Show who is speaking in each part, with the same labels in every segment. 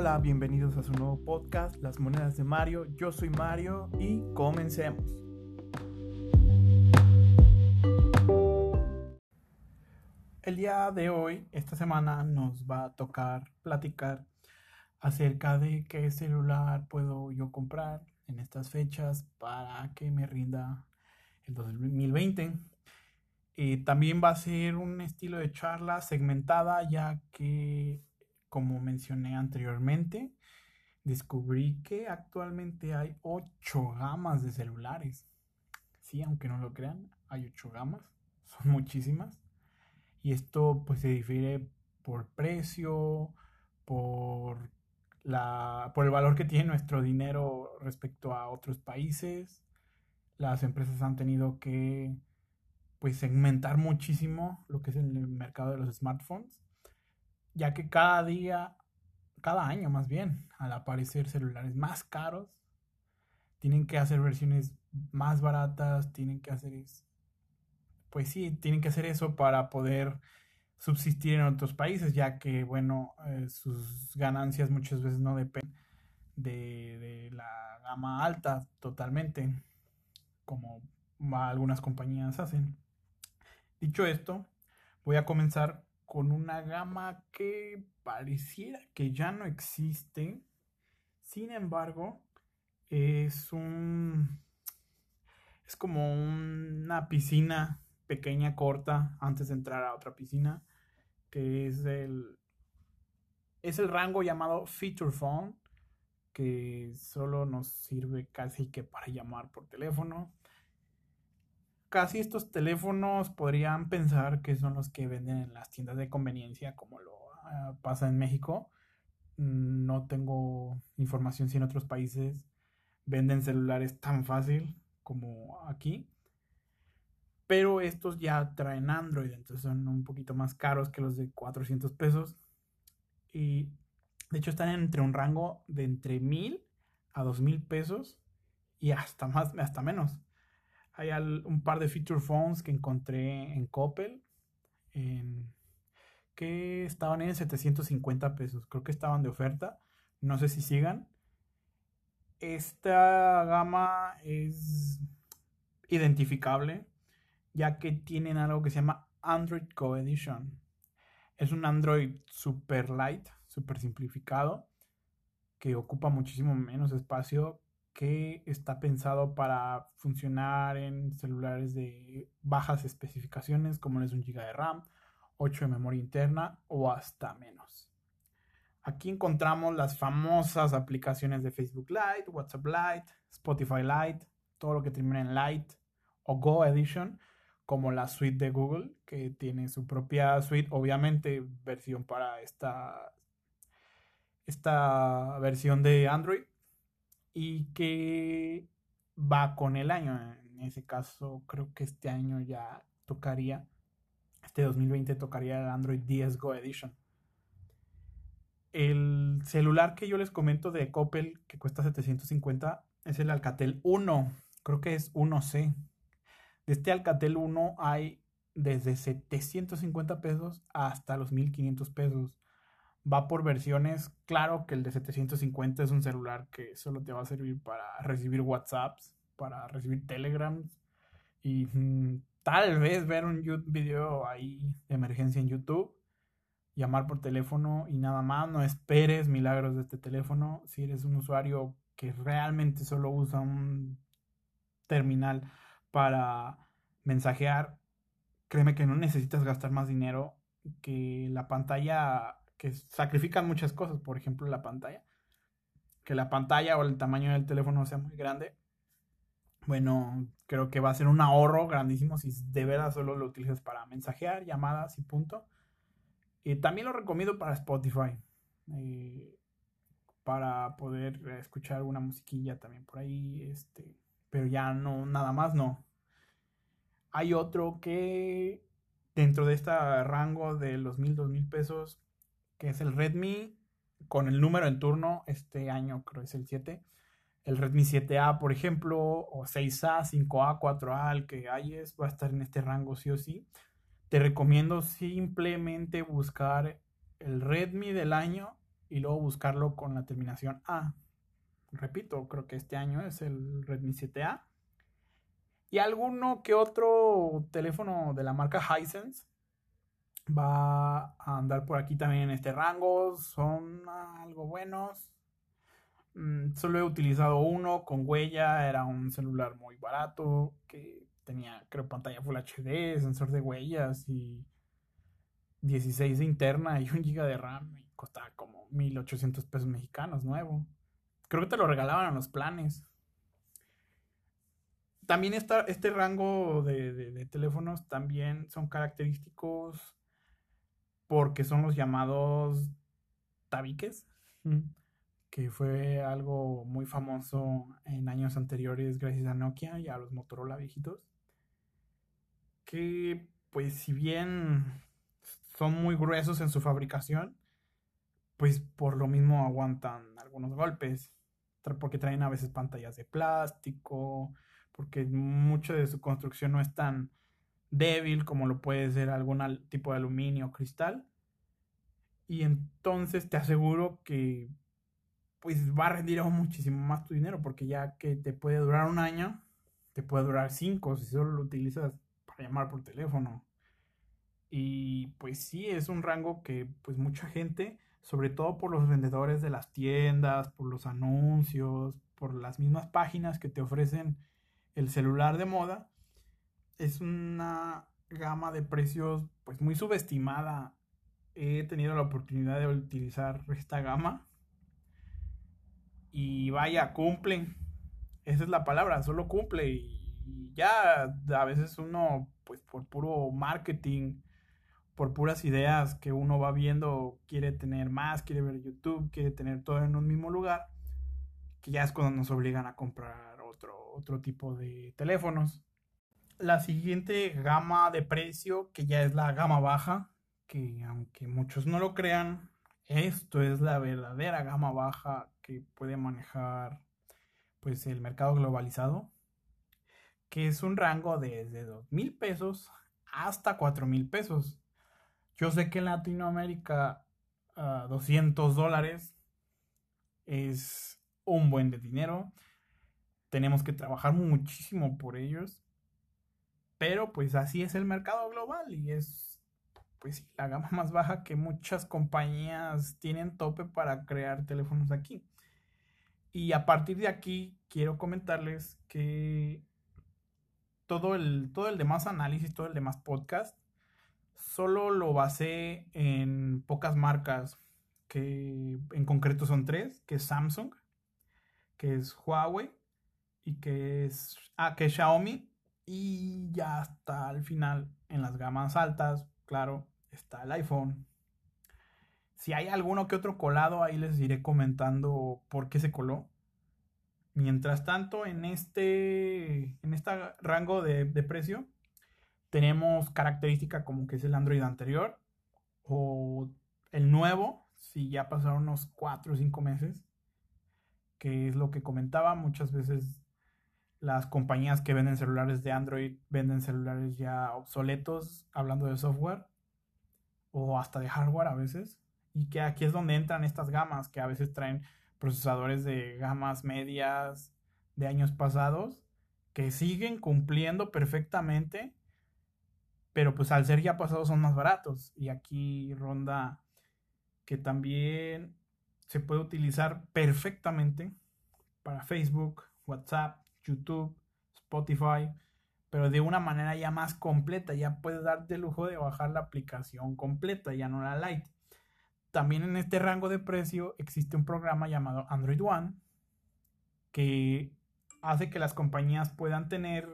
Speaker 1: Hola, bienvenidos a su nuevo podcast, Las Monedas de Mario. Yo soy Mario y comencemos. El día de hoy, esta semana, nos va a tocar platicar acerca de qué celular puedo yo comprar en estas fechas para que me rinda el 2020. Eh, también va a ser un estilo de charla segmentada ya que, como mencioné anteriormente, descubrí que actualmente hay ocho gamas de celulares. Sí, aunque no lo crean, hay ocho gamas, son muchísimas. Y esto pues se difiere por precio, por, la, por el valor que tiene nuestro dinero respecto a otros países. Las empresas han tenido que pues segmentar muchísimo lo que es el mercado de los smartphones, ya que cada día, cada año más bien, al aparecer celulares más caros, tienen que hacer versiones más baratas, tienen que hacer pues sí, tienen que hacer eso para poder subsistir en otros países, ya que, bueno, eh, sus ganancias muchas veces no dependen de, de, la gama alta totalmente, como algunas compañías hacen. Dicho esto, voy a comenzar con una gama que pareciera que ya no existe. Sin embargo, es un... Es como una piscina pequeña, corta, antes de entrar a otra piscina, que es el, es el rango llamado Feature Phone, que solo nos sirve casi que para llamar por teléfono. Casi estos teléfonos podrían pensar que son los que venden en las tiendas de conveniencia, como lo uh, pasa en México. No tengo información si en otros países venden celulares tan fácil como aquí pero estos ya traen Android, entonces son un poquito más caros que los de 400 pesos. Y de hecho están entre un rango de entre 1000 a 2000 pesos y hasta más, hasta menos. Hay un par de feature phones que encontré en Coppel que estaban en 750 pesos. Creo que estaban de oferta. No sé si sigan. Esta gama es identificable ya que tienen algo que se llama Android Co Edition. Es un Android super light, super simplificado, que ocupa muchísimo menos espacio, que está pensado para funcionar en celulares de bajas especificaciones, como es un GB de RAM, 8 de memoria interna o hasta menos. Aquí encontramos las famosas aplicaciones de Facebook Lite, WhatsApp Lite, Spotify Lite, todo lo que termina en Lite o Go Edition, como la suite de Google, que tiene su propia suite, obviamente versión para esta, esta versión de Android y que va con el año. En ese caso, creo que este año ya tocaría, este 2020 tocaría el Android 10 Go Edition. El celular que yo les comento de Coppel, que cuesta 750, es el Alcatel 1, creo que es 1C de este Alcatel 1 hay desde 750 pesos hasta los 1500 pesos. Va por versiones. Claro que el de 750 es un celular que solo te va a servir para recibir WhatsApps, para recibir Telegrams y mm, tal vez ver un video ahí de emergencia en YouTube, llamar por teléfono y nada más. No esperes milagros de este teléfono. Si eres un usuario que realmente solo usa un terminal para mensajear, créeme que no necesitas gastar más dinero que la pantalla, que sacrifican muchas cosas, por ejemplo la pantalla, que la pantalla o el tamaño del teléfono sea muy grande. Bueno, creo que va a ser un ahorro grandísimo si de verdad solo lo utilizas para mensajear, llamadas y punto. Y también lo recomiendo para Spotify. Eh, para poder escuchar alguna musiquilla también por ahí. Este, pero ya no, nada más no. Hay otro que dentro de este rango de los mil, dos mil pesos, que es el Redmi con el número en turno, este año creo es el 7. El Redmi 7A, por ejemplo, o 6A, 5A, 4A, el que hay es, va a estar en este rango sí o sí. Te recomiendo simplemente buscar el Redmi del año y luego buscarlo con la terminación A. Repito, creo que este año es el Redmi 7A. Y alguno que otro teléfono de la marca Hisense va a andar por aquí también en este rango. Son algo buenos. Mm, solo he utilizado uno con huella. Era un celular muy barato que tenía, creo, pantalla Full HD, sensor de huellas y 16 de interna y un giga de RAM. Y costaba como 1800 pesos mexicanos nuevo. Creo que te lo regalaban a los planes. También este rango de, teléfonos también son característicos porque son los llamados tabiques, que fue algo muy famoso en años anteriores gracias a Nokia y a los Motorola viejitos, que pues si bien son muy gruesos en su fabricación, pues por lo mismo aguantan algunos golpes, porque traen a veces pantallas de plástico, porque mucho de su construcción no es tan débil como lo puede ser algún tipo de aluminio o cristal. Y entonces te aseguro que pues va a rendir aún muchísimo más tu dinero, porque ya que te puede durar un año, te puede durar cinco si solo lo utilizas para llamar por teléfono. Y pues sí, es un rango que pues mucha gente, sobre todo por los vendedores de las tiendas, por los anuncios, por las mismas páginas que te ofrecen el celular de moda es una gama de precios pues muy subestimada. He tenido la oportunidad de utilizar esta gama y vaya, cumple. Esa es la palabra, solo cumple y ya a veces uno pues por puro marketing, por puras ideas que uno va viendo, quiere tener más, quiere ver YouTube, quiere tener todo en un mismo lugar, que ya es cuando nos obligan a comprar otro, tipo de teléfonos. La siguiente gama de precio, que ya es la gama baja, que aunque muchos no lo crean, esto es la verdadera gama baja que puede manejar pues el mercado globalizado, que es un rango desde dos mil pesos hasta cuatro mil pesos. Yo sé que en Latinoamérica 200 ah, dólares es un buen de dinero tenemos que trabajar muchísimo por ellos. Pero pues así es el mercado global y es pues la gama más baja que muchas compañías tienen tope para crear teléfonos aquí. Y a partir de aquí quiero comentarles que todo el, todo el demás análisis, todo el demás podcast, solo lo basé en pocas marcas, que en concreto son tres, que es Samsung, que es Huawei y que es, ah, que Xiaomi y ya hasta al final en las gamas altas, claro, está el iPhone. Si hay alguno que otro colado, ahí les iré comentando por qué se coló. Mientras tanto, en este, en este rango de, de precio, tenemos característica como que es el Android anterior o el nuevo, si ya pasaron unos 4 o 5 meses, que es lo que comentaba, muchas veces las compañías que venden celulares de Android venden celulares ya obsoletos, hablando de software, o hasta de hardware a veces. Y que aquí es donde entran estas gamas, que a veces traen procesadores de gamas medias de años pasados, que siguen cumpliendo perfectamente, pero pues al ser ya pasados son más baratos. Y aquí ronda que también se puede utilizar perfectamente para Facebook, WhatsApp, YouTube, Spotify, pero de una manera ya más completa, ya puedes darte el lujo de bajar la aplicación completa, ya no la light. También en este rango de precio existe un programa llamado Android One que hace que las compañías puedan tener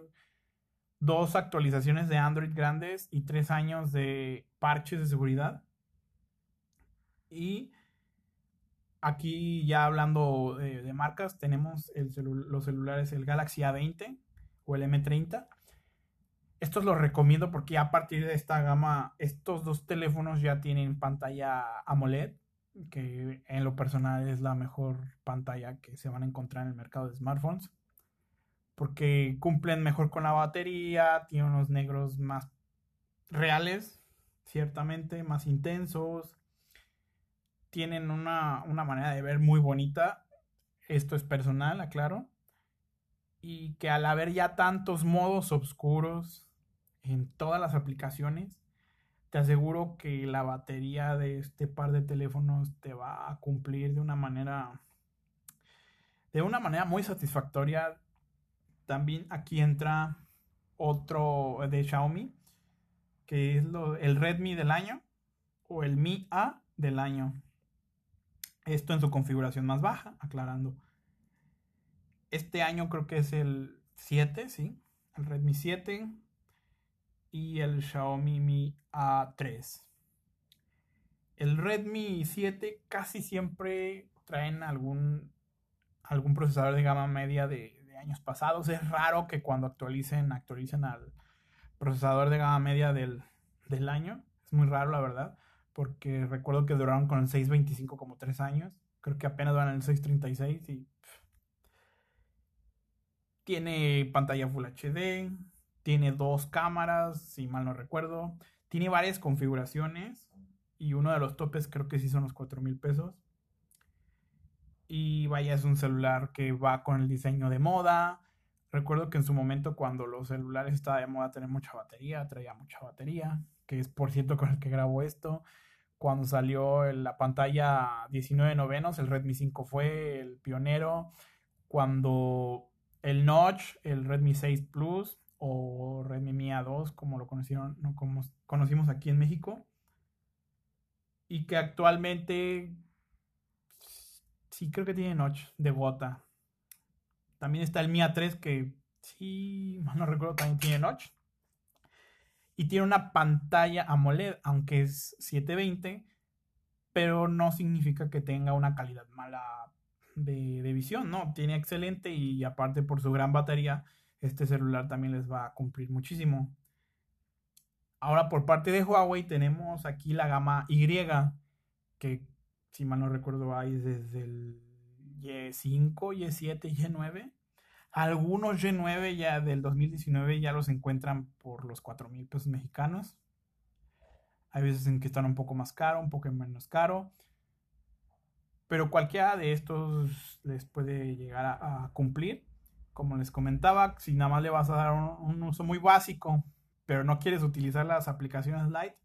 Speaker 1: dos actualizaciones de Android grandes y tres años de parches de seguridad. Y Aquí ya hablando de, marcas, tenemos los celulares, el Galaxy A20 o el M30. Estos los recomiendo porque a partir de esta gama, estos dos teléfonos ya tienen pantalla AMOLED, que en lo personal es la mejor pantalla que se van a encontrar en el mercado de smartphones. Porque cumplen mejor con la batería, tienen unos negros más reales, ciertamente, más intensos tienen una, una manera de ver muy bonita. Esto es personal, aclaro. Y que al haber ya tantos modos oscuros en todas las aplicaciones, te aseguro que la batería de este par de teléfonos te va a cumplir de una manera de una manera muy satisfactoria. También aquí entra otro de Xiaomi, que es lo, el Redmi del año o el Mi A del año. Esto en su configuración más baja, aclarando. Este año creo que es el 7, ¿sí? El Redmi 7 y el Xiaomi Mi A3. El Redmi 7 casi siempre traen algún, algún procesador de gama media de, de años pasados. Es raro que cuando actualicen, actualicen al procesador de gama media del, del año. Es muy raro, la verdad porque recuerdo que duraron con el 625 como 3 años. Creo que apenas van el 636 y tiene pantalla Full HD, tiene dos cámaras, si mal no recuerdo, tiene varias configuraciones y uno de los topes creo que sí son los 4 mil pesos. Y vaya, es un celular que va con el diseño de moda. Recuerdo que en su momento cuando los celulares estaban de moda tener mucha batería, traía mucha batería, que es por cierto con el que grabo esto cuando salió la pantalla 19 novenos, el Redmi 5 fue el pionero. Cuando el Notch, el Redmi 6 Plus o Redmi Mi A2, como lo conocieron, no, como conocimos aquí en México. Y que actualmente sí creo que tiene Notch de gota. También está el Mi A3 que sí, no recuerdo, también tiene Notch y tiene una pantalla AMOLED, aunque es 720, pero no significa que tenga una calidad mala de, visión, ¿no? Tiene excelente y aparte por su gran batería, este celular también les va a cumplir muchísimo. Ahora por parte de Huawei tenemos aquí la gama Y, que si mal no recuerdo hay desde el Y5, Y7, Y9 algunos G9 ya del 2019 ya los encuentran por los 4 mil pesos mexicanos. Hay veces en que están un poco más caro, un poco menos caro. Pero cualquiera de estos les puede llegar a, cumplir. Como les comentaba, si nada más le vas a dar un, uso muy básico, pero no quieres utilizar las aplicaciones Lite,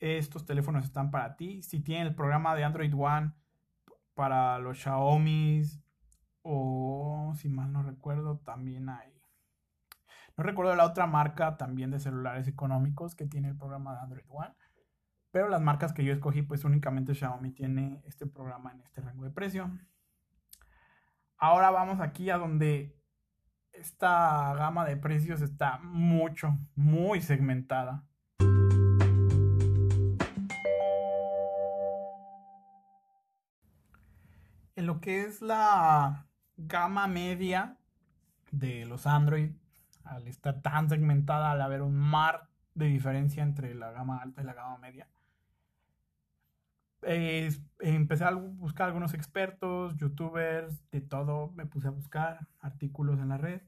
Speaker 1: estos teléfonos están para ti. Si tienen el programa de Android One para los Xiaomi, o si mal no recuerdo, también hay. No recuerdo la otra marca también de celulares económicos que tiene el programa de Android One. Pero las marcas que yo escogí, pues únicamente Xiaomi tiene este programa en este rango de precio. Ahora vamos aquí a donde esta gama de precios está mucho, muy segmentada. En lo que es la gama media de los Android, al estar tan segmentada, al haber un mar de diferencia entre la gama alta y la gama media, empecé a buscar algunos expertos, youtubers, de todo, me puse a buscar artículos en la red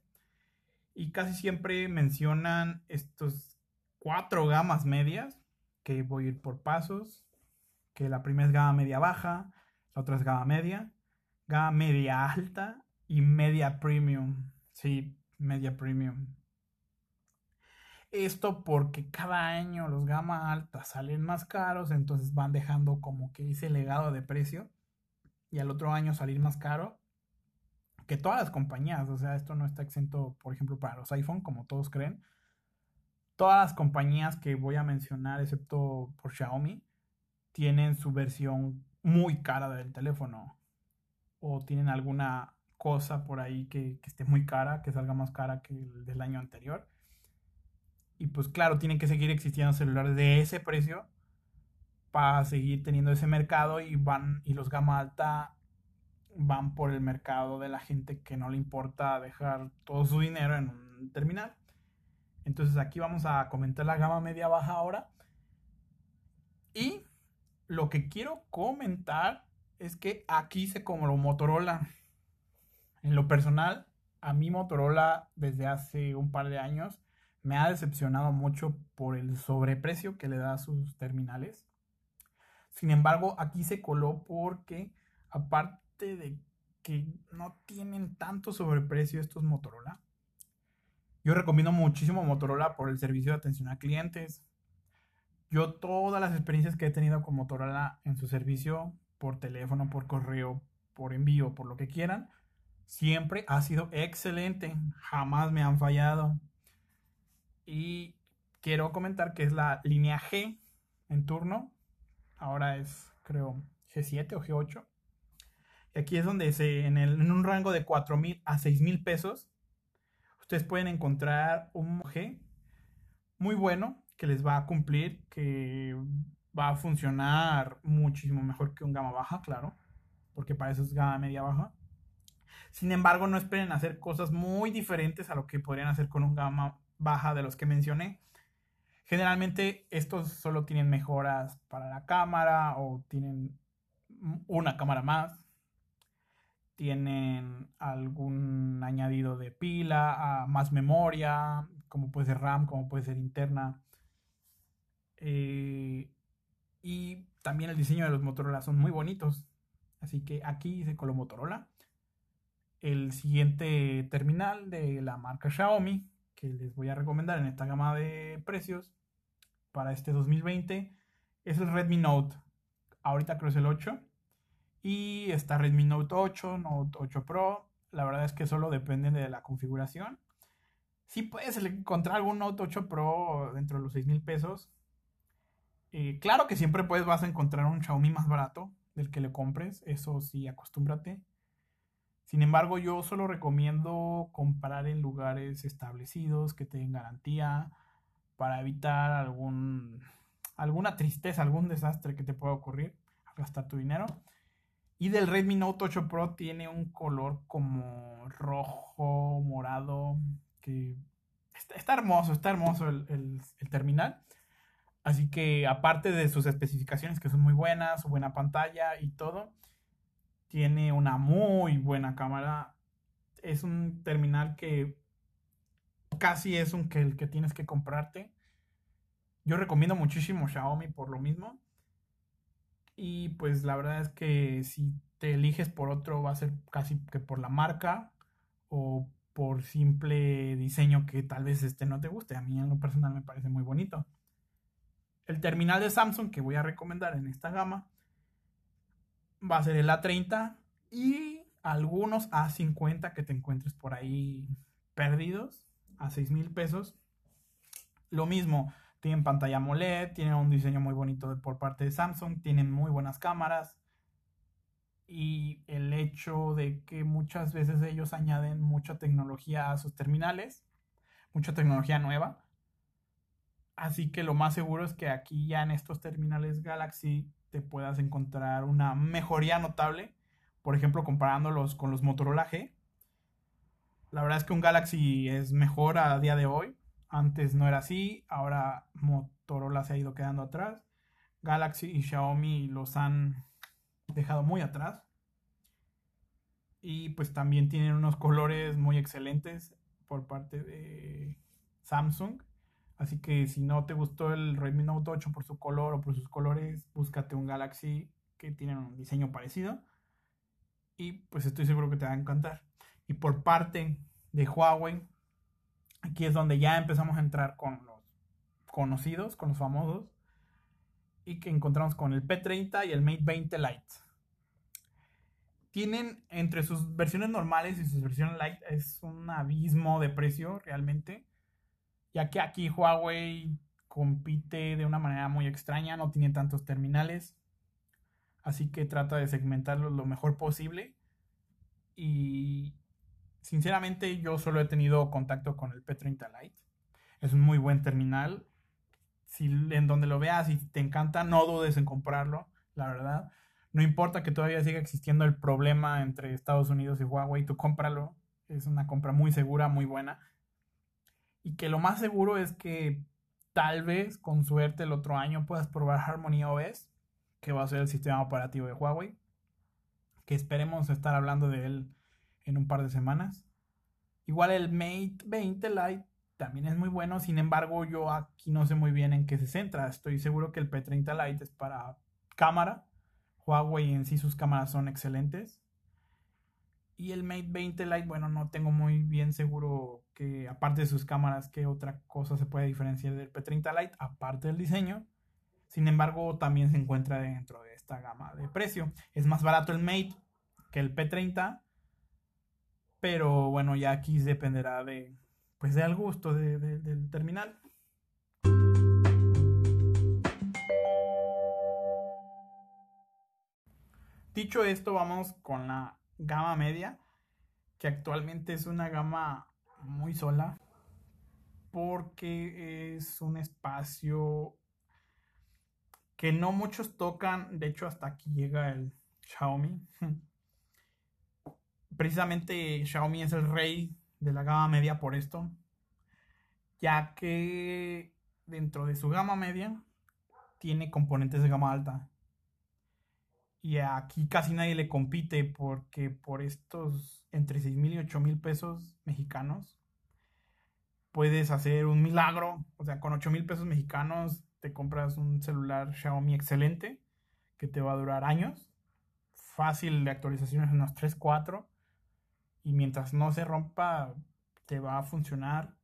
Speaker 1: y casi siempre mencionan estos cuatro gamas medias que voy a ir por pasos, que la primera es gama media baja, la otra es gama media, gama media alta y media premium. Sí, media premium. Esto porque cada año los gama alta salen más caros, entonces van dejando como que ese legado de precio y al otro año salir más caro que todas las compañías. O sea, esto no está exento, por ejemplo, para los iPhone, como todos creen. Todas las compañías que voy a mencionar, excepto por Xiaomi, tienen su versión muy cara del teléfono o tienen alguna cosa por ahí que, esté muy cara, que salga más cara que el del año anterior. Y pues claro, tienen que seguir existiendo celulares de ese precio para seguir teniendo ese mercado y van y los gama alta van por el mercado de la gente que no le importa dejar todo su dinero en un terminal. Entonces aquí vamos a comentar la gama media baja ahora. Y lo que quiero comentar es que aquí se como Motorola. En lo personal, a mí Motorola desde hace un par de años me ha decepcionado mucho por el sobreprecio que le da a sus terminales. Sin embargo, aquí se coló porque, aparte de que no tienen tanto sobreprecio estos Motorola, yo recomiendo muchísimo Motorola por el servicio de atención a clientes. Yo todas las experiencias que he tenido con Motorola en su servicio, por teléfono, por correo, por envío, por lo que quieran, siempre ha sido excelente. Jamás me han fallado. Y quiero comentar que es la línea G en turno. Ahora es, creo, G7 o G8. Y aquí es donde se, en, en un rango de 4 mil a 6 mil pesos, ustedes pueden encontrar un G muy bueno que les va a cumplir, que va a funcionar muchísimo mejor que un gama baja, claro, porque para eso es gama media baja. Sin embargo, no esperen hacer cosas muy diferentes a lo que podrían hacer con un gama baja de los que mencioné. Generalmente estos solo tienen mejoras para la cámara o tienen una cámara más tienen algún añadido de pila, más memoria, como puede ser RAM, como puede ser interna. Eh, y también el diseño de los Motorola son muy bonitos. Así que aquí dice con Motorola. El siguiente terminal de la marca Xiaomi que les voy a recomendar en esta gama de precios para este 2020 es el Redmi Note. Ahorita creo es el 8 y está Redmi Note 8, Note 8 Pro. La verdad es que solo depende de la configuración. Si puedes encontrar algún Note 8 Pro dentro de los 6 mil pesos. Eh, claro que siempre puedes, vas a encontrar un Xiaomi más barato del que le compres. Eso sí, acostúmbrate. Sin embargo, yo solo recomiendo comprar en lugares establecidos que tengan garantía para evitar algún, alguna tristeza, algún desastre que te pueda ocurrir al gastar tu dinero. Y del Redmi Note 8 Pro tiene un color como rojo, morado, que está, hermoso, está hermoso el, terminal. Así que aparte de sus especificaciones que son muy buenas, su buena pantalla y todo, tiene una muy buena cámara. Es un terminal que casi es un que el que tienes que comprarte. Yo recomiendo muchísimo Xiaomi por lo mismo. Y pues la verdad es que si te eliges por otro va a ser casi que por la marca o por simple diseño que tal vez este no te guste. A mí en lo personal me parece muy bonito. El terminal de Samsung que voy a recomendar en esta gama va a ser el A30 y algunos A50 que te encuentres por ahí perdidos a 6 mil pesos. Lo mismo, tienen pantalla AMOLED, tienen un diseño muy bonito por parte de Samsung, tienen muy buenas cámaras. Y el hecho de que muchas veces ellos añaden mucha tecnología a sus terminales, mucha tecnología nueva. Así que lo más seguro es que aquí ya en estos terminales Galaxy te puedas encontrar una mejoría notable. Por ejemplo, comparándolos con los Motorola G. La verdad es que un Galaxy es mejor a día de hoy. Antes no era así, ahora Motorola se ha ido quedando atrás. Galaxy y Xiaomi los han dejado muy atrás. Y pues también tienen unos colores muy excelentes por parte de Samsung. Así que si no te gustó el Redmi Note 8 por su color o por sus colores, búscate un Galaxy que tiene un diseño parecido. Y pues estoy seguro que te va a encantar. Y por parte de Huawei, Aquí es donde ya empezamos a entrar con los conocidos, con los famosos. Y que encontramos con el P30 y el Mate 20 Lite. Tienen entre sus versiones normales y sus versiones Lite es un abismo de precio realmente. Ya que aquí Huawei compite de una manera muy extraña, no tiene tantos terminales. Así que trata de segmentarlo lo mejor posible. Y Sinceramente, yo solo he tenido contacto con el P30 Lite. Es un muy buen terminal. Si en donde lo veas y te encanta, no dudes en comprarlo, la verdad. No importa que todavía siga existiendo el problema entre Estados Unidos y Huawei, tú cómpralo. Es una compra muy segura, muy buena. Y que lo más seguro es que tal vez, con suerte, el otro año puedas probar Harmony OS, que va a ser el sistema operativo de Huawei. Que esperemos estar hablando de él en un par de semanas. Igual el Mate 20 Lite también es muy bueno, sin embargo yo aquí no sé muy bien en qué se centra. Estoy seguro que el P30 Lite es para cámara. Huawei en sí sus cámaras son excelentes. Y el Mate 20 Lite, bueno, no tengo muy bien seguro que aparte de sus cámaras, qué otra cosa se puede diferenciar del P30 Lite, aparte del diseño. Sin embargo, también se encuentra dentro de esta gama de precio. Es más barato el Mate que el P30, pero bueno, ya aquí dependerá de, pues, del gusto del terminal. Dicho esto, vamos con la gama media, que actualmente es una gama muy sola, porque es un espacio que no muchos tocan, de hecho hasta aquí llega el Xiaomi. Precisamente Xiaomi es el rey de la gama media por esto, ya que dentro de su gama media tiene componentes de gama alta y aquí casi nadie le compite porque por estos entre 6 mil y 8 mil pesos mexicanos puedes hacer un milagro. O sea, con 8 mil pesos mexicanos te compras un celular Xiaomi excelente que te va a durar años. Fácil de actualizaciones unos 3, 4. Y mientras no se rompa, te va a funcionar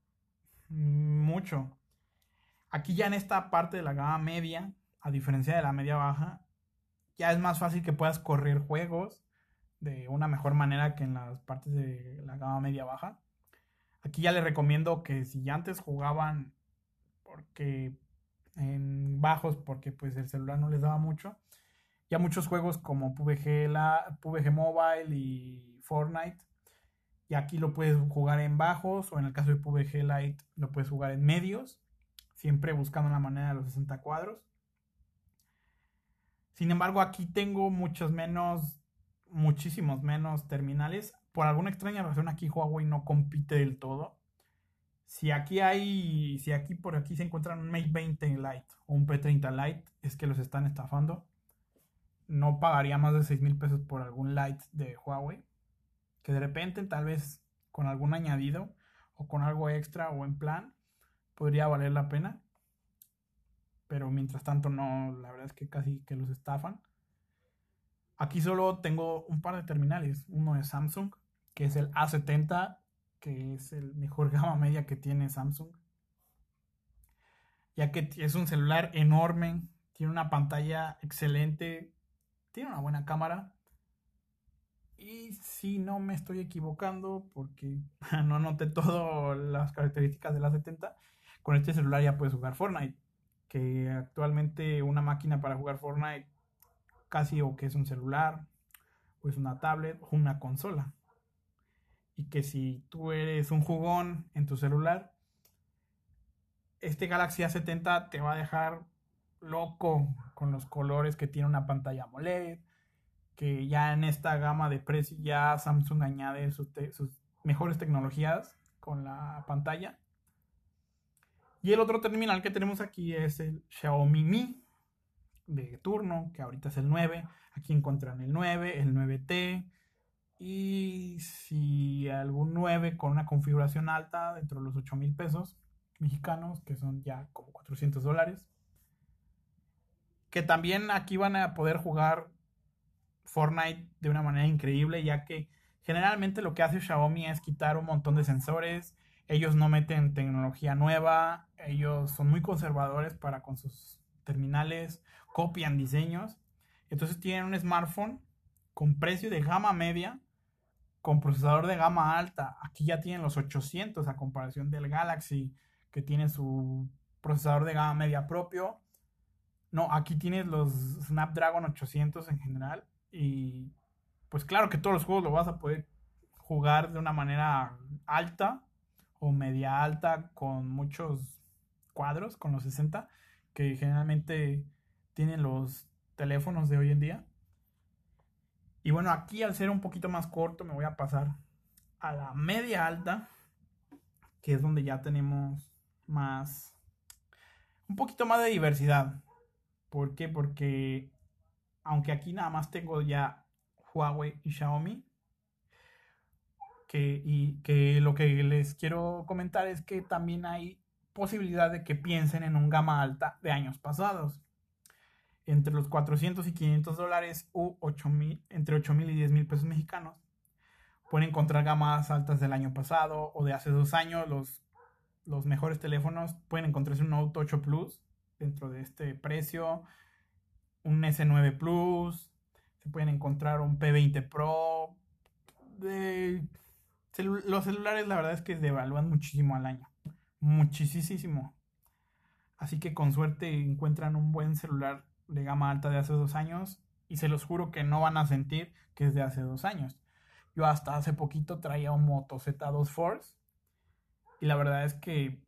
Speaker 1: mucho. Aquí ya en esta parte de la gama media, a diferencia de la media baja, ya es más fácil que puedas correr juegos de una mejor manera que en las partes de la gama media baja. Aquí ya les recomiendo que si antes jugaban porque en bajos porque pues el celular no les daba mucho, ya muchos juegos como PUBG, la, PUBG Mobile y Fortnite, y aquí lo puedes jugar en bajos o en el caso de PUBG Lite lo puedes jugar en medios, siempre buscando la manera de los 60 cuadros. Sin embargo, aquí tengo muchos menos, muchísimos menos terminales. Por alguna extraña razón, aquí Huawei no compite del todo. Si aquí hay, si aquí por aquí se encuentran un Mate 20 Lite o un P30 Lite, es que los están estafando. No pagaría más de 6 mil pesos por algún Lite de Huawei. Que de repente, tal vez con algún añadido o con algo extra o en plan, podría valer la pena pero mientras tanto no, la verdad es que casi que los estafan. Aquí solo tengo un par de terminales, uno de Samsung, que es el A70, que es el mejor gama media que tiene Samsung. Ya que es un celular enorme, tiene una pantalla excelente, tiene una buena cámara. Y si no me estoy equivocando, porque no noté todas las características del A70, con este celular ya puedes jugar Fortnite actualmente una máquina para jugar Fortnite casi o que es un celular, o es una tablet, o una consola. Y que si tú eres un jugón en tu celular, este Galaxy A70 te va a dejar loco con los colores que tiene una pantalla AMOLED, que ya en esta gama de precios ya Samsung añade sus mejores tecnologías con la pantalla y el otro terminal que tenemos aquí es el Xiaomi Mi de turno, que ahorita es el 9. Aquí encuentran el 9, el 9T. Y si algún 9 con una configuración alta dentro de los 8 mil pesos mexicanos, que son ya como 400 dólares. Que también aquí van a poder jugar Fortnite de una manera increíble, ya que generalmente lo que hace Xiaomi es quitar un montón de sensores, ellos no meten tecnología nueva, ellos son muy conservadores para con sus terminales, copian diseños. Entonces tienen un smartphone con precio de gama media, con procesador de gama alta. Aquí ya tienen los 800 a comparación del Galaxy, que tiene su procesador de gama media propio. No, aquí tienes los Snapdragon 800 en general. Y pues claro que todos los juegos lo vas a poder jugar de una manera alta media alta con muchos cuadros, con los 60, que generalmente tienen los teléfonos de hoy en día. Y bueno, aquí al ser un poquito más corto me voy a pasar a la media alta, que es donde ya tenemos más, un poquito más de diversidad. Porque aunque aquí nada más tengo ya Huawei y Xiaomi, que, y que lo que les quiero comentar es que también hay posibilidad de que piensen en un gama alta de años pasados. entre los 400 y 500 dólares u 8 entre 8 mil y 10 mil pesos mexicanos. Pueden encontrar gamas altas del año pasado o de hace dos años. Los, los mejores teléfonos pueden encontrarse un Note 8 Plus dentro de este precio, un S9 Plus, se pueden encontrar un P20 Pro. Los celulares la verdad es que devalúan muchísimo al año. Muchísimo. Así que con suerte encuentran un buen celular de gama alta de hace dos años y se los juro que no van a sentir que es de hace dos años. Yo hasta hace poquito traía un Moto Z2 Force y la verdad es que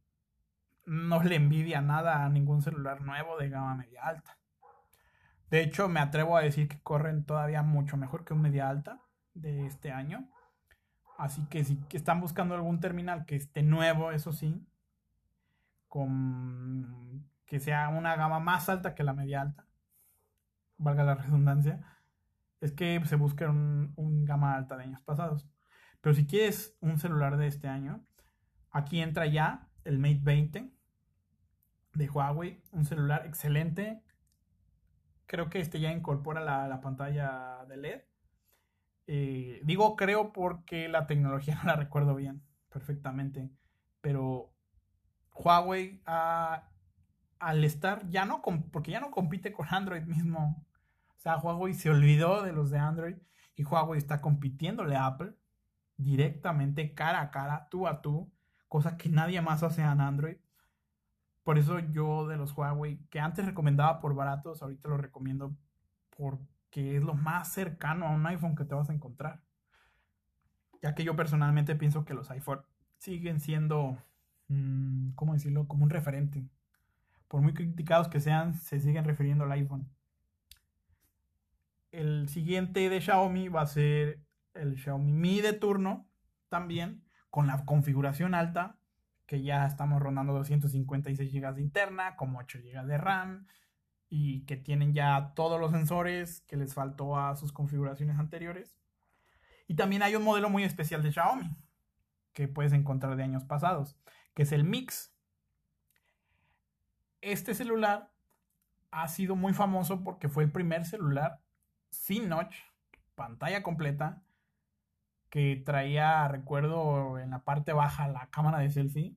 Speaker 1: no le envidia nada a ningún celular nuevo de gama media alta. De hecho, me atrevo a decir que corren todavía mucho mejor que un media alta de este año. Así que si están buscando algún terminal que esté nuevo, eso sí, con que sea una gama más alta que la media alta, valga la redundancia, es que se busque un, gama alta de años pasados. Pero si quieres un celular de este año, aquí entra ya el Mate 20 de Huawei, un celular excelente. Creo que este ya incorpora la, pantalla de LED. Eh, digo creo porque la tecnología no la recuerdo bien, perfectamente. Pero Huawei al estar ya no porque ya no compite con Android mismo o sea Huawei se olvidó de los de Android y Huawei está compitiéndole a Apple directamente cara a cara tú a tú cosa que nadie más hace en Android por eso yo de los Huawei que antes recomendaba por baratos ahorita lo recomiendo porque es lo más cercano a un iPhone que te vas a encontrar ya que yo personalmente pienso que los iPhone siguen siendo Mm, ¿cómo decirlo? Como un referente. Por muy criticados que sean, se siguen refiriendo al iPhone. El siguiente de Xiaomi va a ser el Xiaomi Mi de turno, también con la configuración alta, que ya estamos rondando 256 GB de interna, como 8 GB de RAM, y que tienen ya todos los sensores que les faltó a sus configuraciones anteriores. Y también hay un modelo muy especial de Xiaomi, que puedes encontrar de años pasados, que es el Mix. Este celular ha sido muy famoso porque fue el primer celular sin notch, pantalla completa, que traía, recuerdo, en la parte baja la cámara de selfie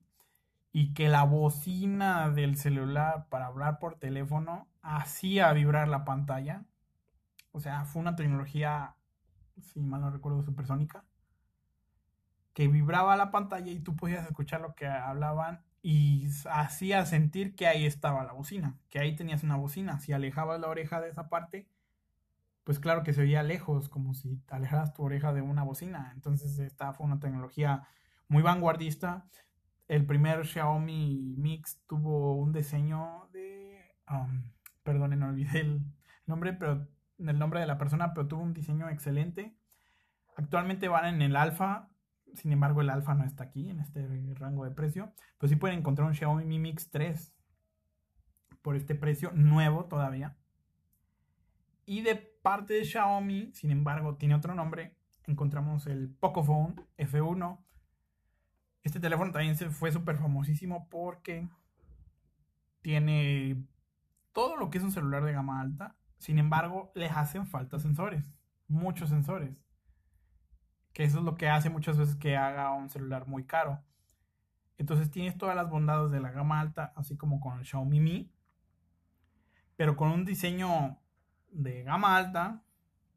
Speaker 1: y que la bocina del celular para hablar por teléfono hacía vibrar la pantalla. O sea, fue una tecnología, si mal no recuerdo, supersónica que vibraba la pantalla y tú podías escuchar lo que hablaban y hacía sentir que ahí estaba la bocina, que ahí tenías una bocina. Si alejabas la oreja de esa parte, pues claro que se oía lejos, como si alejaras tu oreja de una bocina. Entonces esta fue una tecnología muy vanguardista. El primer Xiaomi Mix tuvo un diseño de... perdón, no olvidé el nombre, pero el nombre de la persona, pero tuvo un diseño excelente. Actualmente van en el alfa, sin embargo, el alfa no está aquí en este rango de precio. Pero sí pueden encontrar un Xiaomi Mi Mix 3 por este precio nuevo todavía. Y de parte de Xiaomi, sin embargo, tiene otro nombre. Encontramos el Pocophone F1. Este teléfono también se fue súper famosísimo porque tiene todo lo que es un celular de gama alta. Sin embargo, les hacen falta sensores. Muchos sensores que eso es lo que hace muchas veces que haga un celular muy caro. Entonces tienes todas las bondades de la gama alta, así como con el Xiaomi Mi, pero con un diseño de gama alta,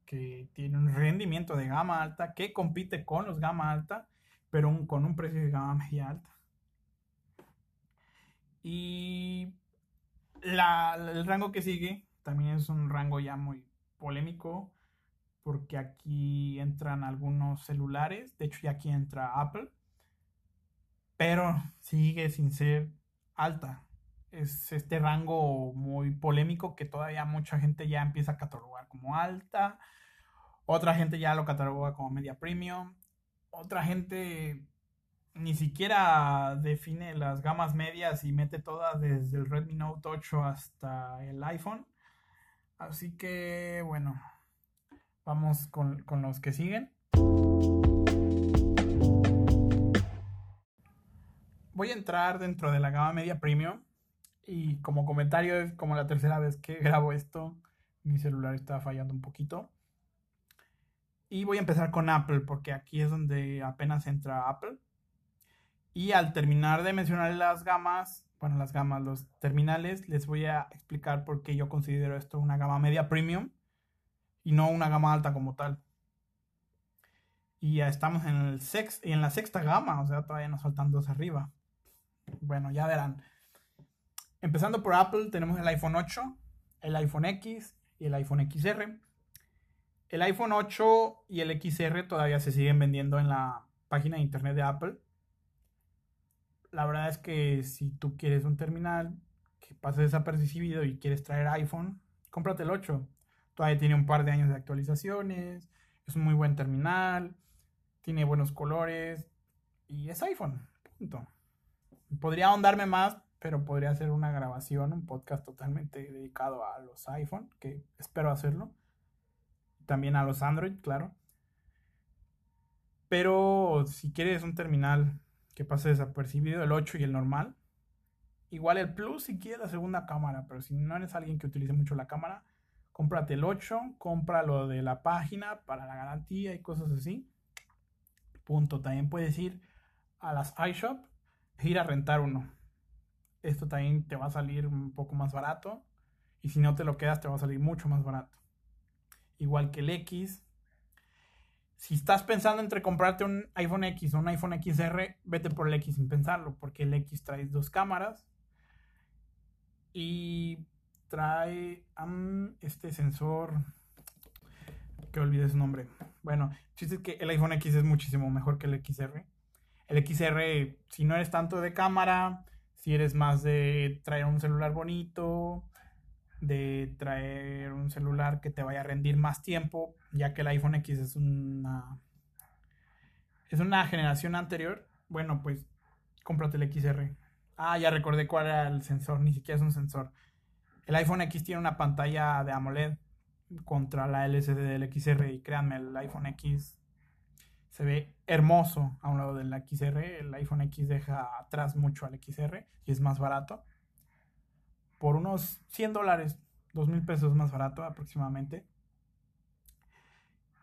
Speaker 1: que tiene un rendimiento de gama alta, que compite con los gama alta, pero con un precio de gama media alta. Y el rango que sigue también es un rango ya muy polémico, porque aquí entran algunos celulares, de hecho ya aquí entra Apple, pero sigue sin ser alta. Es este rango muy polémico que todavía mucha gente ya empieza a catalogar como alta, otra gente ya lo cataloga como media premium, otra gente ni siquiera define las gamas medias y mete todas desde el Redmi Note 8 hasta el iPhone. Así que bueno, Vamos con, los que siguen. Voy a entrar dentro de la gama media premium Y como comentario, es como la tercera vez que grabo esto. Mi celular está fallando un poquito. Y voy a empezar con Apple, porque aquí es donde apenas entra Apple. Y al terminar de mencionar las gamas, bueno, las gamas, los terminales, les voy a explicar por qué yo considero esto una gama media premium y no una gama alta como tal. Y ya estamos en, el sex, en la sexta gama, o sea, todavía nos faltan dos arriba. Bueno, ya verán. Empezando por Apple, tenemos el iPhone 8, el iPhone X y el iPhone XR. El iPhone 8 y el XR todavía se siguen vendiendo en la página de internet de Apple. La verdad es que si tú quieres un terminal que pase desapercibido y quieres traer iPhone, cómprate el 8. Todavía tiene un par de años de actualizaciones, es un muy buen terminal, tiene buenos colores y es iPhone. Punto. Podría ahondarme más, pero podría hacer una grabación, un podcast totalmente dedicado a los iPhone, que espero hacerlo. También a los Android, claro. Pero si quieres un terminal que pase desapercibido, el 8 y el normal. Igual el Plus si quieres la segunda cámara, pero si no eres alguien que utilice mucho la cámara, cómprate el 8, compra lo de la página para la garantía y cosas así. Punto. También puedes ir a las iShop e ir a rentar uno. Esto también te va a salir un poco más barato. Y si no te lo quedas, te va a salir mucho más barato. Igual que el X, si estás pensando entre comprarte un iPhone X o un iPhone XR, vete por el X sin pensarlo, porque el X trae dos cámaras y trae este sensor que olvidé su nombre. Bueno, chiste que el iPhone X es muchísimo mejor que el XR. El XR, si no eres tanto de cámara, si eres más de traer un celular bonito, de traer un celular que te vaya a rendir más tiempo, ya que el iPhone X es una es una generación anterior. Bueno, pues cómprate el XR. Ah, ya recordé cuál era el sensor, ni siquiera es un sensor. El iPhone X tiene una pantalla de AMOLED contra la LCD del XR y créanme, el iPhone X se ve hermoso a un lado del XR. El iPhone X deja atrás mucho al XR y es más barato por unos 100 dólares, 2 mil pesos más barato aproximadamente.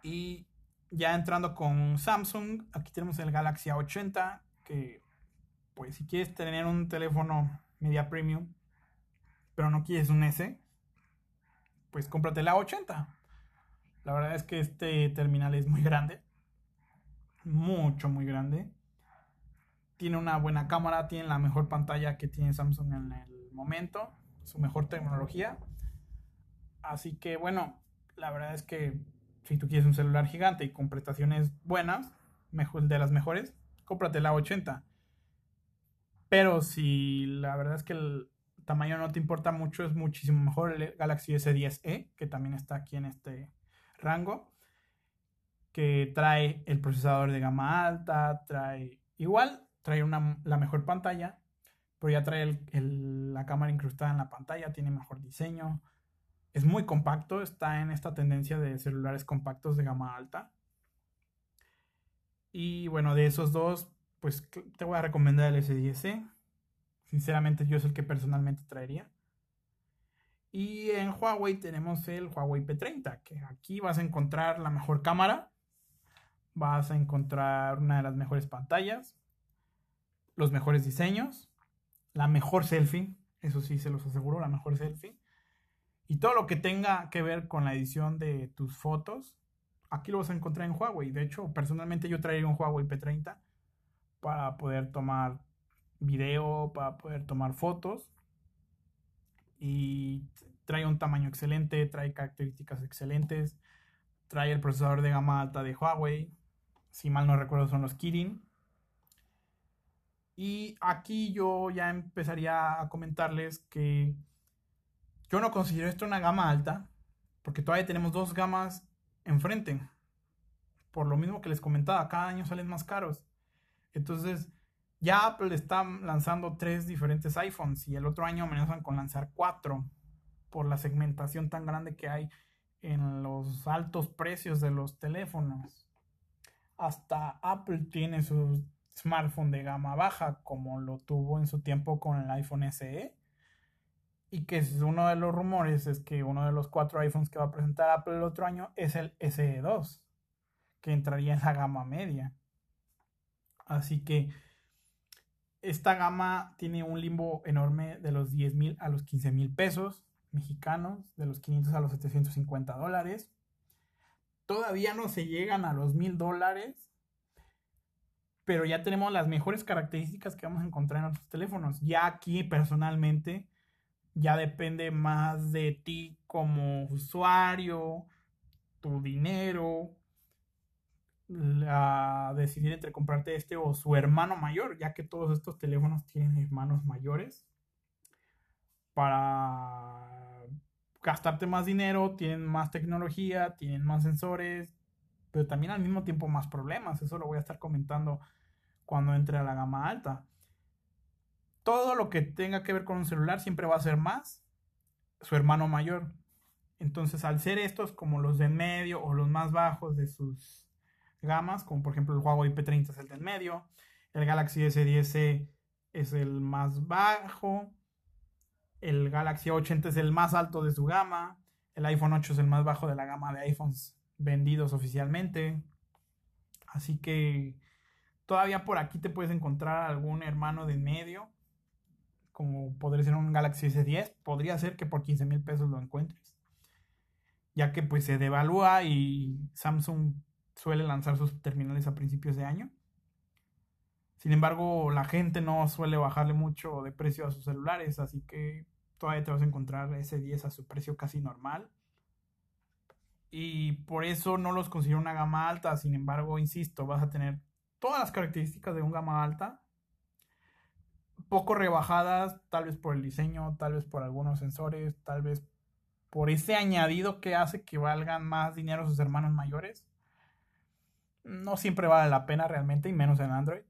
Speaker 1: Y ya entrando con Samsung, aquí tenemos el Galaxy A80, que pues si quieres tener un teléfono media premium, pero no quieres un S, pues cómprate el A80. La verdad es que este terminal es muy grande, mucho, muy grande. Tiene una buena cámara, tiene la mejor pantalla que tiene Samsung en el momento su mejor tecnología. Así que bueno, la verdad es que si tú quieres un celular gigante y con prestaciones buenas, mejor, de las mejores, cómprate la 80. Pero si la verdad es que el tamaño no te importa mucho, es muchísimo mejor el Galaxy S10e, que también está aquí en este rango, que trae el procesador de gama alta, trae igual, trae una, la mejor pantalla, pero ya trae la cámara incrustada en la pantalla, tiene mejor diseño, es muy compacto, está en esta tendencia de celulares compactos de gama alta. Y bueno, de esos dos, pues te voy a recomendar el S10. Sinceramente yo es el que personalmente traería. Y en Huawei tenemos el Huawei P30, que aquí vas a encontrar la mejor cámara, vas a encontrar una de las mejores pantallas, los mejores diseños la mejor selfie, eso sí se los aseguro, la mejor selfie. Y todo lo que tenga que ver con la edición de tus fotos, aquí lo vas a encontrar en Huawei. De hecho, personalmente yo traería un Huawei P30 para poder tomar video, para poder tomar fotos. Y trae un tamaño excelente, trae características excelentes, trae el procesador de gama alta de Huawei. Si mal no recuerdo son los Kirin. Y aquí yo ya empezaría a comentarles que yo no considero esto una gama alta, porque todavía tenemos dos gamas enfrente. Por lo mismo que les comentaba, cada año salen más caros. Entonces, ya Apple está lanzando tres diferentes iPhones y el otro año amenazan con lanzar cuatro por la segmentación tan grande que hay en los altos precios de los teléfonos. Hasta Apple tiene sus smartphone de gama baja como lo tuvo en su tiempo con el iPhone SE. Y que es uno de los rumores es que uno de los cuatro iPhones que va a presentar Apple el otro año es el SE2, que entraría en la gama media. Así que esta gama tiene un limbo enorme de los 10 mil a los 15 mil pesos mexicanos, de los 500 a los 750 dólares. Todavía no se llegan a los mil dólares, pero ya tenemos las mejores características que vamos a encontrar en otros teléfonos. Ya aquí personalmente ya depende más de ti como usuario, tu dinero, a decidir entre comprarte este o su hermano mayor, ya que todos estos teléfonos tienen hermanos mayores. Para gastarte más dinero, tienen más tecnología, tienen más sensores, pero también al mismo tiempo más problemas. Eso lo voy a estar comentando cuando entre a la gama alta. Todo lo que tenga que ver con un celular siempre va a ser más su hermano mayor. Entonces, al ser estos como los de medio o los más bajos de sus gamas, como por ejemplo el Huawei P30 es el del medio, el Galaxy S10 es el más bajo, el Galaxy A80 es el más alto de su gama, el iPhone 8 es el más bajo de la gama de iPhones vendidos oficialmente. Así que todavía por aquí te puedes encontrar algún hermano de medio, como podría ser un Galaxy S10, podría ser que por 15 mil pesos lo encuentres, ya que pues se devalúa y Samsung suele lanzar sus terminales a principios de año. Sin embargo, la gente no suele bajarle mucho de precio a sus celulares, así que todavía te vas a encontrar ese 10 a su precio casi normal. Y por eso no los considero una gama alta, sin embargo, insisto, vas a tener todas las características de un gama alta, poco rebajadas, tal vez por el diseño, tal vez por algunos sensores, tal vez por ese añadido que hace que valgan más dinero sus hermanos mayores no siempre vale la pena realmente, y menos en Android.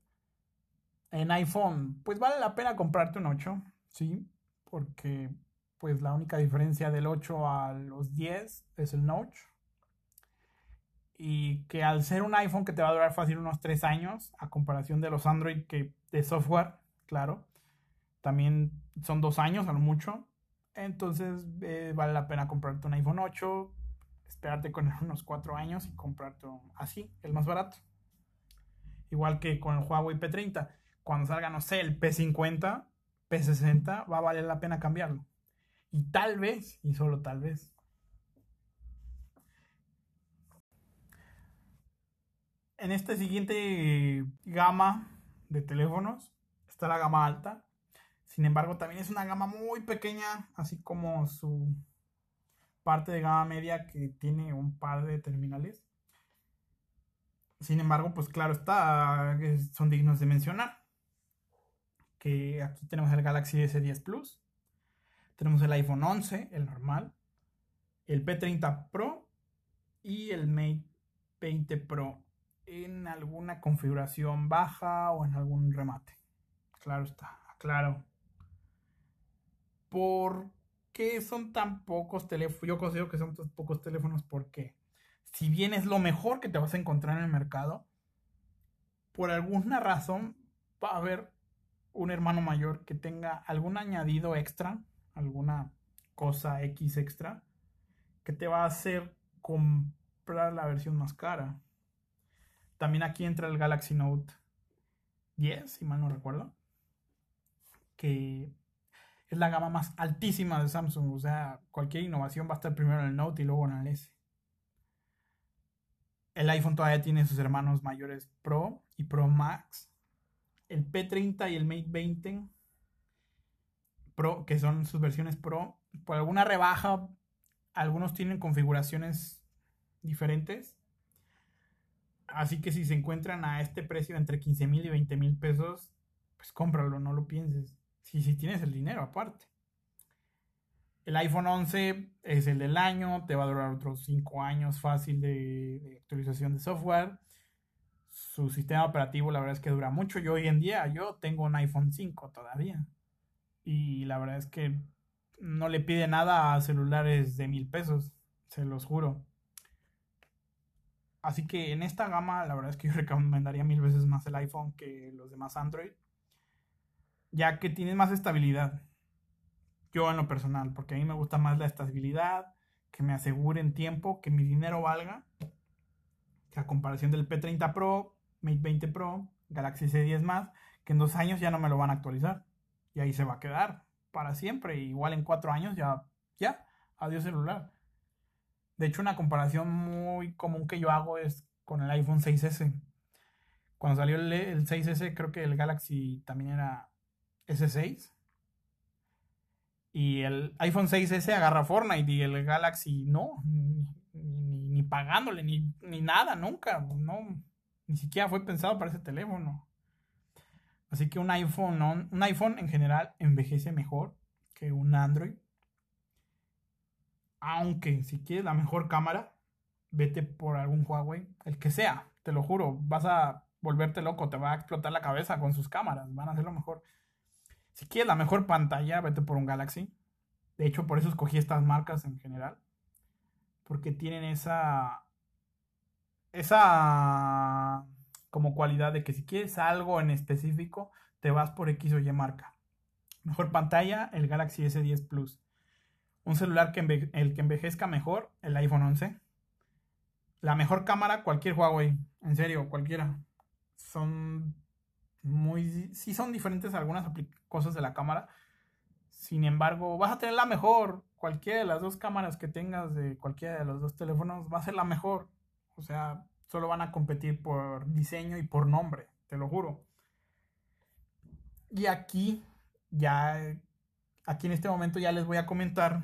Speaker 1: En iPhone, pues vale la pena comprarte un 8, sí, porque pues la única diferencia del 8 a los 10 es el notch. Y que al ser un iPhone que te va a durar fácil unos 3 años, a comparación de los Android que de software, claro, también son 2 años a lo mucho. Entonces eh, vale la pena comprarte un iPhone 8 esperarte con unos cuatro años y comprarte así, el más barato. Igual que con el Huawei P30. Cuando salga, no sé, el P50, P60, va a valer la pena cambiarlo. Y tal vez, y solo tal vez. En esta siguiente gama de teléfonos está la gama alta. Sin embargo, también es una gama muy pequeña, así como su parte de gama media que tiene un par de terminales. Sin embargo, pues claro está, son dignos de mencionar. Que aquí tenemos el Galaxy S10 Plus, tenemos el iPhone 11, el normal, el P30 Pro y el Mate 20 Pro en alguna configuración baja o en algún remate. Claro está, claro. Por qué son tan pocos teléfonos? Yo considero que son tan pocos teléfonos porque si bien es lo mejor que te vas a encontrar en el mercado, por alguna razón va a haber un hermano mayor que tenga algún añadido extra, alguna cosa X extra, que te va a hacer comprar la versión más cara. También aquí entra el Galaxy Note 10, si mal no recuerdo, que es la gama más altísima de Samsung. O sea, cualquier innovación va a estar primero en el Note y luego en el S. El iPhone todavía tiene sus hermanos mayores Pro y Pro Max. El P30 y el Mate 20 Pro, que son sus versiones Pro, por alguna rebaja, algunos tienen configuraciones diferentes. Así que si se encuentran a este precio entre 15 mil y 20 mil pesos, pues cómpralo, no lo pienses. Si, si tienes el dinero aparte. El iPhone 11 es el del año, te va a durar otros 5 años fácil de, actualización de software. Su sistema operativo la verdad es que dura mucho. Yo hoy en día yo tengo un iPhone 5 todavía. Y la verdad es que no le pide nada a celulares de mil pesos, se los juro. Así que en esta gama la verdad es que yo recomendaría mil veces más el iPhone que los demás Android ya que tienes más estabilidad. Yo en lo personal, porque a mí me gusta más la estabilidad, que me aseguren tiempo, que mi dinero valga. Que a comparación del P30 Pro, Mate 20 Pro, Galaxy C10 más, que en dos años ya no me lo van a actualizar. Y ahí se va a quedar para siempre. Igual en cuatro años ya, ya, adiós celular. De hecho, una comparación muy común que yo hago es con el iPhone 6S. Cuando salió el, el 6S, creo que el Galaxy también era S6. Y el iPhone 6S agarra Fortnite y el Galaxy no, ni, pagándole, ni, ni, nada, nunca, no, ni siquiera fue pensado para ese teléfono. Así que un iPhone, un iPhone en general envejece mejor que un Android. Aunque si quieres la mejor cámara, vete por algún Huawei, el que sea, te lo juro, vas a volverte loco, te va a explotar la cabeza con sus cámaras, van a ser lo mejor. Si quieres la mejor pantalla, vete por un Galaxy. De hecho, por eso escogí estas marcas en general. Porque tienen esa. Esa. Como cualidad de que si quieres algo en específico, te vas por X o Y marca. Mejor pantalla, el Galaxy S10 Plus. Un celular que el que envejezca mejor, el iPhone 11. La mejor cámara, cualquier Huawei. En serio, cualquiera. Son muy... Sí son diferentes algunas cosas de la cámara. Sin embargo, vas a tener la mejor. Cualquiera de las dos cámaras que tengas de cualquiera de los dos teléfonos va a ser la mejor. O sea, solo van a competir por diseño y por nombre, te lo juro. Y aquí, ya, aquí en este momento ya les voy a comentar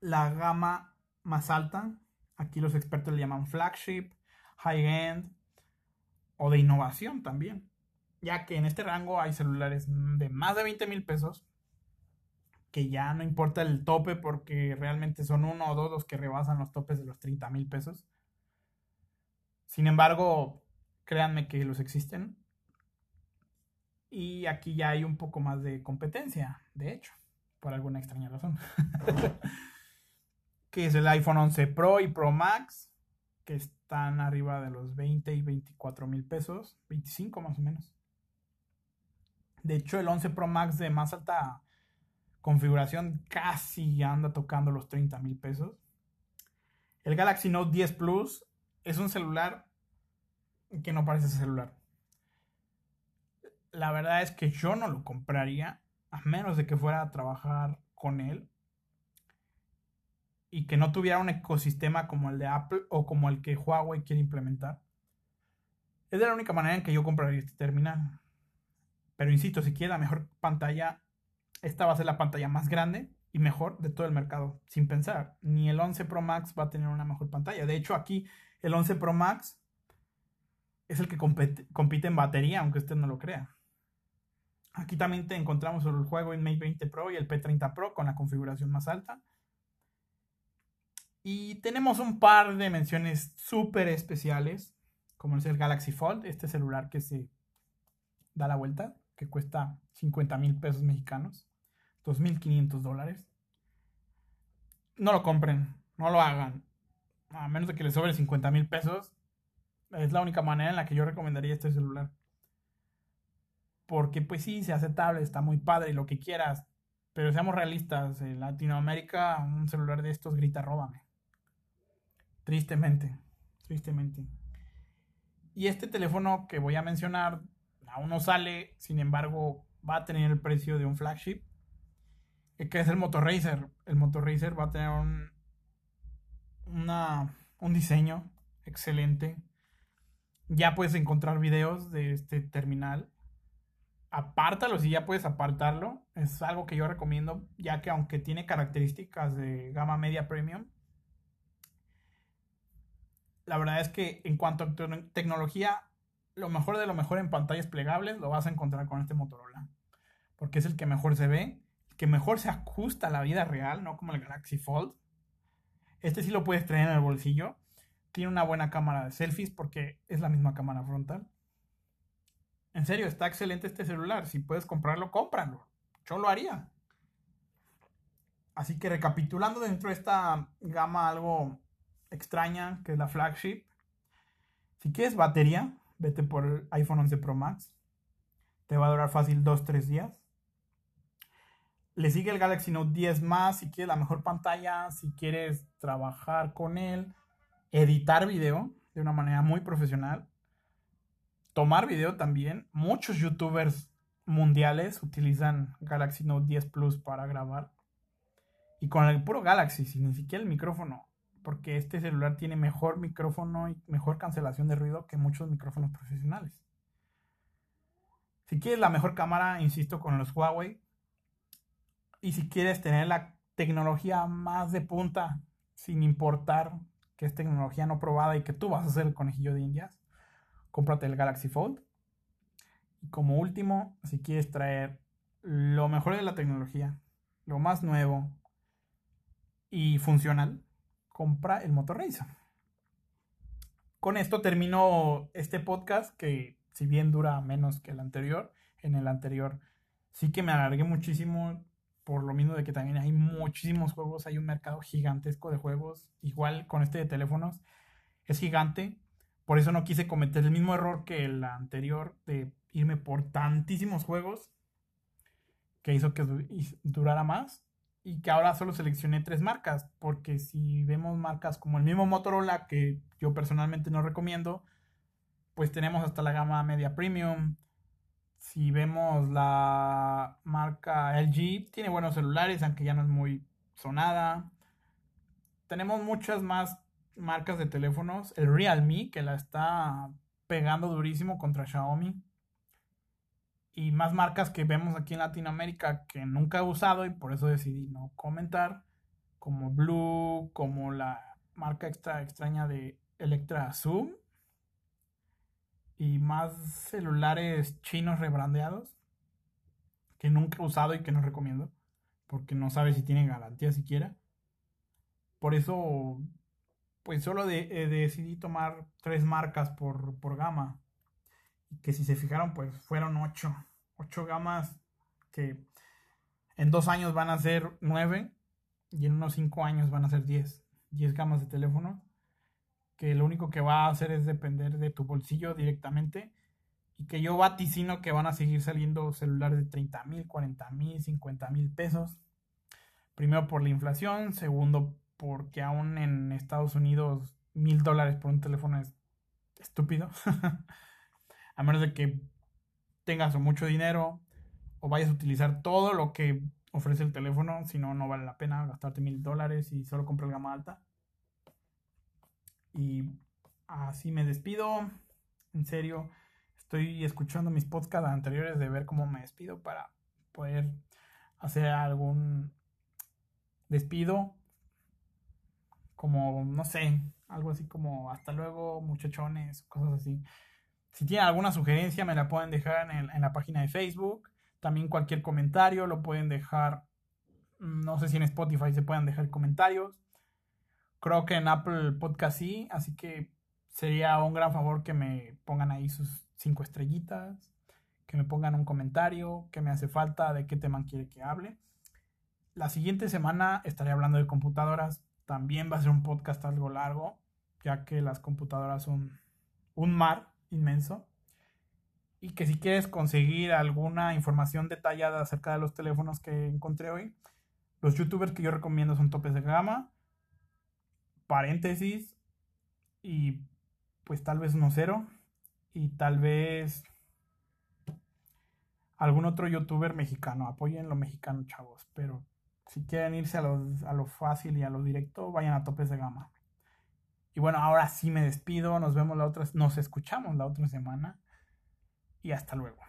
Speaker 1: la gama más alta. Aquí los expertos le llaman flagship, high-end, o de innovación también, ya que en este rango hay celulares de más de 20 mil pesos, que ya no importa el tope porque realmente son uno o dos los que rebasan los topes de los 30 mil pesos. Sin embargo, créanme que los existen. Y aquí ya hay un poco más de competencia, de hecho, por alguna extraña razón. que es el iPhone 11 Pro y Pro Max, que están arriba de los 20 y 24 mil pesos, 25 más o menos. De hecho, el 11 Pro Max de más alta configuración casi anda tocando los 30 mil pesos. El Galaxy Note 10 Plus es un celular que no parece celular. La verdad es que yo no lo compraría a menos de que fuera a trabajar con él y que no tuviera un ecosistema como el de Apple o como el que Huawei quiere implementar. Es de la única manera en que yo compraría este terminal. Pero insisto, si quiere la mejor pantalla, esta va a ser la pantalla más grande y mejor de todo el mercado, sin pensar. Ni el 11 Pro Max va a tener una mejor pantalla. De hecho, aquí el 11 Pro Max es el que compite, en batería, aunque usted no lo crea. Aquí también te encontramos el juego en Mate 20 Pro y el P30 Pro con la configuración más alta. Y tenemos un par de menciones súper especiales, como es el Galaxy Fold, este celular que se da la vuelta, que cuesta 50 mil pesos mexicanos, 2.500 dólares. No lo compren, no lo hagan, a menos de que les sobre 50 mil pesos. Es la única manera en la que yo recomendaría este celular. Porque pues sí, se aceptable, está muy padre y lo que quieras. Pero seamos realistas, en Latinoamérica un celular de estos grita róbame. Tristemente, tristemente. Y este teléfono que voy a mencionar aún no sale, sin embargo, va a tener el precio de un flagship, eh, que es el Motor Racer. El Motor Racer va a tener un, una, un diseño excelente. Ya puedes encontrar videos de este terminal. Apártalo si ya puedes apartarlo. Es algo que yo recomiendo, ya que aunque tiene características de gama media premium, la verdad es que en cuanto a tecnología, lo mejor de lo mejor en pantallas plegables lo vas a encontrar con este Motorola. Porque es el que mejor se ve, el que mejor se ajusta a la vida real, no como el Galaxy Fold. Este sí lo puedes traer en el bolsillo. Tiene una buena cámara de selfies porque es la misma cámara frontal. En serio, está excelente este celular. Si puedes comprarlo, cómpralo. Yo lo haría. Así que recapitulando dentro de esta gama algo extraña, que es la flagship. Si quieres batería, vete por el iPhone 11 Pro Max. Te va a durar fácil 2-3 días. Le sigue el Galaxy Note 10 más si quieres la mejor pantalla, si quieres trabajar con él, editar video de una manera muy profesional, tomar video también. Muchos youtubers mundiales utilizan Galaxy Note 10 Plus para grabar. Y con el puro Galaxy, sin ni siquiera el micrófono. Porque este celular tiene mejor micrófono y mejor cancelación de ruido que muchos micrófonos profesionales. Si quieres la mejor cámara, insisto, con los Huawei. Y si quieres tener la tecnología más de punta, sin importar que es tecnología no probada y que tú vas a ser el conejillo de indias, cómprate el Galaxy Fold. Y como último, si quieres traer lo mejor de la tecnología, lo más nuevo y funcional, compra el Motor Razr. Con esto termino este podcast que si bien dura menos que el anterior, en el anterior sí que me alargué muchísimo por lo mismo de que también hay muchísimos juegos, hay un mercado gigantesco de juegos, igual con este de teléfonos es gigante, por eso no quise cometer el mismo error que el anterior de irme por tantísimos juegos que hizo que durara más y que ahora solo seleccioné tres marcas, porque si vemos marcas como el mismo Motorola que yo personalmente no recomiendo, pues tenemos hasta la gama media premium. Si vemos la marca LG, tiene buenos celulares, aunque ya no es muy sonada. Tenemos muchas más marcas de teléfonos. El Realme, que la está pegando durísimo contra Xiaomi. Y más marcas que vemos aquí en Latinoamérica que nunca he usado y por eso decidí no comentar. Como Blue, como la marca extra extraña de Electra Zoom y más celulares chinos rebrandeados que nunca he usado y que no recomiendo porque no sabe si tienen garantía siquiera. Por eso, pues solo eh, decidí tomar tres marcas por, por gama. Que si se fijaron, pues fueron ocho. Ocho gamas que en dos años van a ser nueve y en unos cinco años van a ser diez. Diez gamas de teléfono que lo único que va a hacer es depender de tu bolsillo directamente y que yo vaticino que van a seguir saliendo celulares de 30 mil, 40 mil, 50 mil pesos. Primero por la inflación, segundo porque aún en Estados Unidos mil dólares por un teléfono es estúpido. a menos de que tengas mucho dinero o vayas a utilizar todo lo que ofrece el teléfono, si no, no vale la pena gastarte mil dólares y solo comprar gama alta. Y así me despido. En serio, estoy escuchando mis podcasts anteriores de ver cómo me despido para poder hacer algún despido. Como, no sé, algo así como hasta luego, muchachones, cosas así. Si tienen alguna sugerencia, me la pueden dejar en, en la página de Facebook. También cualquier comentario lo pueden dejar. No sé si en Spotify se pueden dejar comentarios. Creo que en Apple Podcast sí, así que sería un gran favor que me pongan ahí sus cinco estrellitas, que me pongan un comentario, que me hace falta, de qué tema quiere que hable. La siguiente semana estaré hablando de computadoras. También va a ser un podcast algo largo, ya que las computadoras son un mar inmenso. Y que si quieres conseguir alguna información detallada acerca de los teléfonos que encontré hoy, los youtubers que yo recomiendo son topes de gama, paréntesis y pues tal vez uno cero y tal vez algún otro youtuber mexicano. Apoyen lo mexicano, chavos. Pero si quieren irse a, a lo fácil y a lo directo, vayan a topes de gama. Y bueno, ahora sí me despido. Nos vemos la otra, nos escuchamos la otra semana. Y hasta luego.